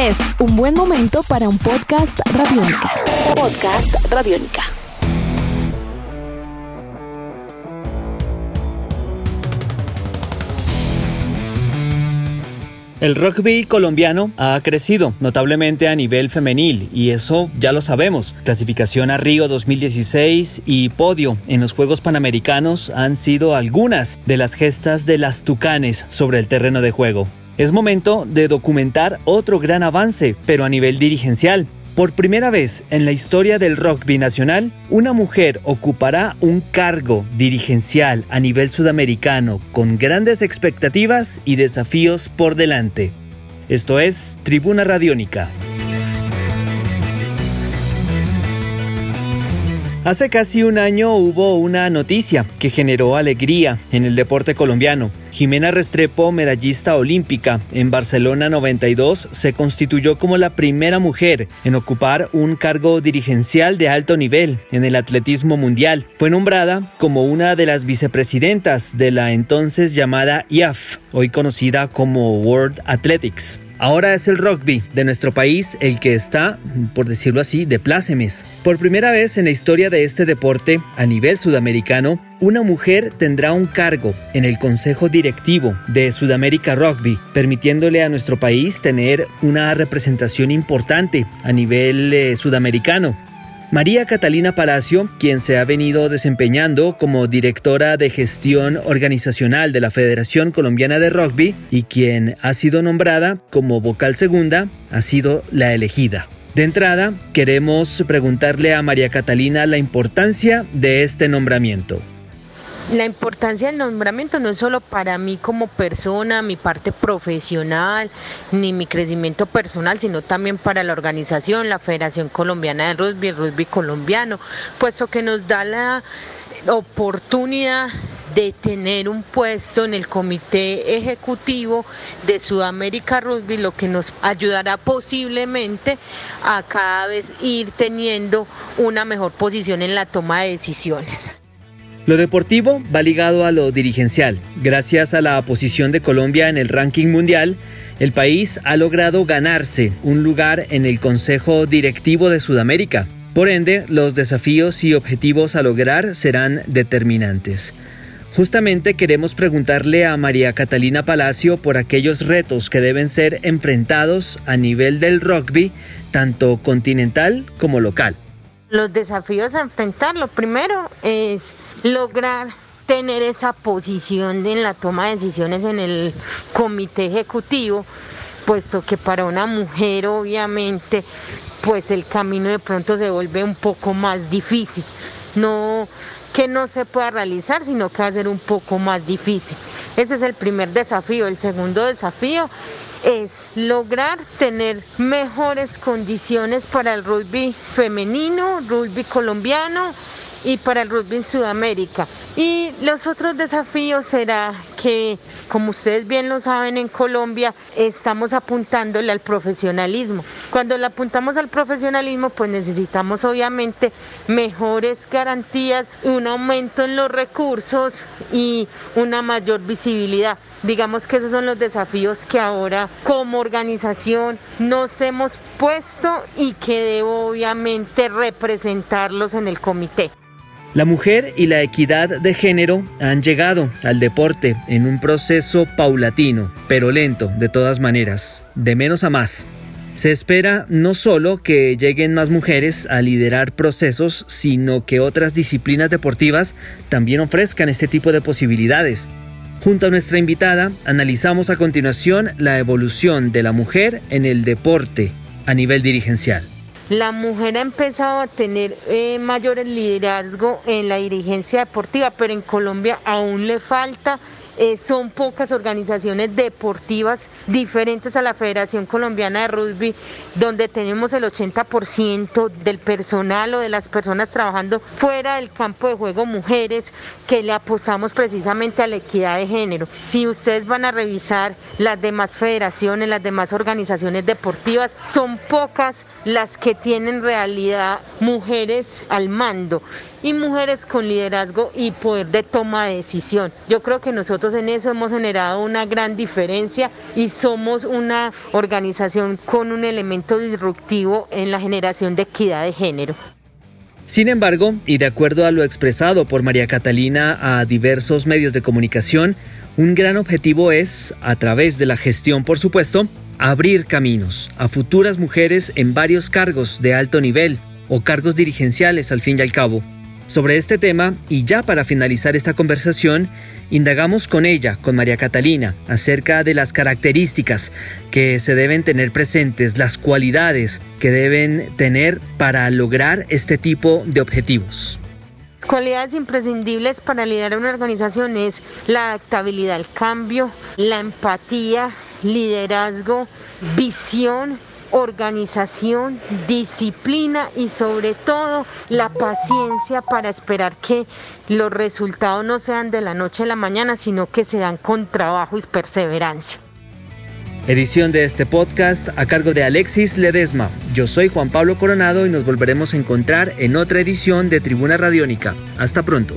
Es un buen momento para un podcast radiónica. Podcast radiónica. El rugby colombiano ha crecido notablemente a nivel femenil y eso ya lo sabemos. Clasificación a Río 2016 y podio en los Juegos Panamericanos han sido algunas de las gestas de las tucanes sobre el terreno de juego. Es momento de documentar otro gran avance, pero a nivel dirigencial. Por primera vez en la historia del rugby nacional, una mujer ocupará un cargo dirigencial a nivel sudamericano con grandes expectativas y desafíos por delante. Esto es Tribuna Radiónica. Hace casi un año hubo una noticia que generó alegría en el deporte colombiano. Jimena Restrepo, medallista olímpica en Barcelona 92, se constituyó como la primera mujer en ocupar un cargo dirigencial de alto nivel en el atletismo mundial. Fue nombrada como una de las vicepresidentas de la entonces llamada IAF, hoy conocida como World Athletics. Ahora es el rugby de nuestro país el que está, por decirlo así, de plácemes. Por primera vez en la historia de este deporte a nivel sudamericano, una mujer tendrá un cargo en el Consejo Directivo de Sudamérica Rugby, permitiéndole a nuestro país tener una representación importante a nivel eh, sudamericano. María Catalina Palacio, quien se ha venido desempeñando como directora de gestión organizacional de la Federación Colombiana de Rugby y quien ha sido nombrada como vocal segunda, ha sido la elegida. De entrada, queremos preguntarle a María Catalina la importancia de este nombramiento la importancia del nombramiento no es solo para mí como persona, mi parte profesional, ni mi crecimiento personal, sino también para la organización, la Federación Colombiana de Rugby, el Rugby Colombiano, puesto que nos da la oportunidad de tener un puesto en el comité ejecutivo de Sudamérica Rugby, lo que nos ayudará posiblemente a cada vez ir teniendo una mejor posición en la toma de decisiones. Lo deportivo va ligado a lo dirigencial. Gracias a la posición de Colombia en el ranking mundial, el país ha logrado ganarse un lugar en el Consejo Directivo de Sudamérica. Por ende, los desafíos y objetivos a lograr serán determinantes. Justamente queremos preguntarle a María Catalina Palacio por aquellos retos que deben ser enfrentados a nivel del rugby, tanto continental como local. Los desafíos a enfrentar, lo primero es lograr tener esa posición en la toma de decisiones en el comité ejecutivo, puesto que para una mujer obviamente pues el camino de pronto se vuelve un poco más difícil. No que no se pueda realizar, sino que va a ser un poco más difícil. Ese es el primer desafío. El segundo desafío es lograr tener mejores condiciones para el rugby femenino, rugby colombiano y para el rugby en Sudamérica. Y los otros desafíos será que, como ustedes bien lo saben, en Colombia estamos apuntándole al profesionalismo. Cuando le apuntamos al profesionalismo, pues necesitamos obviamente mejores garantías, un aumento en los recursos y una mayor visibilidad. Digamos que esos son los desafíos que ahora como organización nos hemos puesto y que debo obviamente representarlos en el comité. La mujer y la equidad de género han llegado al deporte en un proceso paulatino, pero lento de todas maneras, de menos a más. Se espera no solo que lleguen más mujeres a liderar procesos, sino que otras disciplinas deportivas también ofrezcan este tipo de posibilidades. Junto a nuestra invitada, analizamos a continuación la evolución de la mujer en el deporte a nivel dirigencial. La mujer ha empezado a tener eh, mayor liderazgo en la dirigencia deportiva, pero en Colombia aún le falta eh, son pocas organizaciones deportivas diferentes a la Federación Colombiana de Rugby, donde tenemos el 80% del personal o de las personas trabajando fuera del campo de juego mujeres, que le apostamos precisamente a la equidad de género. Si ustedes van a revisar las demás federaciones, las demás organizaciones deportivas, son pocas las que tienen realidad mujeres al mando y mujeres con liderazgo y poder de toma de decisión. Yo creo que nosotros en eso hemos generado una gran diferencia y somos una organización con un elemento disruptivo en la generación de equidad de género. Sin embargo, y de acuerdo a lo expresado por María Catalina a diversos medios de comunicación, un gran objetivo es, a través de la gestión por supuesto, abrir caminos a futuras mujeres en varios cargos de alto nivel o cargos dirigenciales al fin y al cabo. Sobre este tema, y ya para finalizar esta conversación, indagamos con ella, con María Catalina, acerca de las características que se deben tener presentes, las cualidades que deben tener para lograr este tipo de objetivos. Cualidades imprescindibles para liderar una organización es la adaptabilidad al cambio, la empatía, liderazgo, visión organización, disciplina y sobre todo la paciencia para esperar que los resultados no sean de la noche a la mañana, sino que se dan con trabajo y perseverancia. Edición de este podcast a cargo de Alexis Ledesma. Yo soy Juan Pablo Coronado y nos volveremos a encontrar en otra edición de Tribuna Radiónica. Hasta pronto.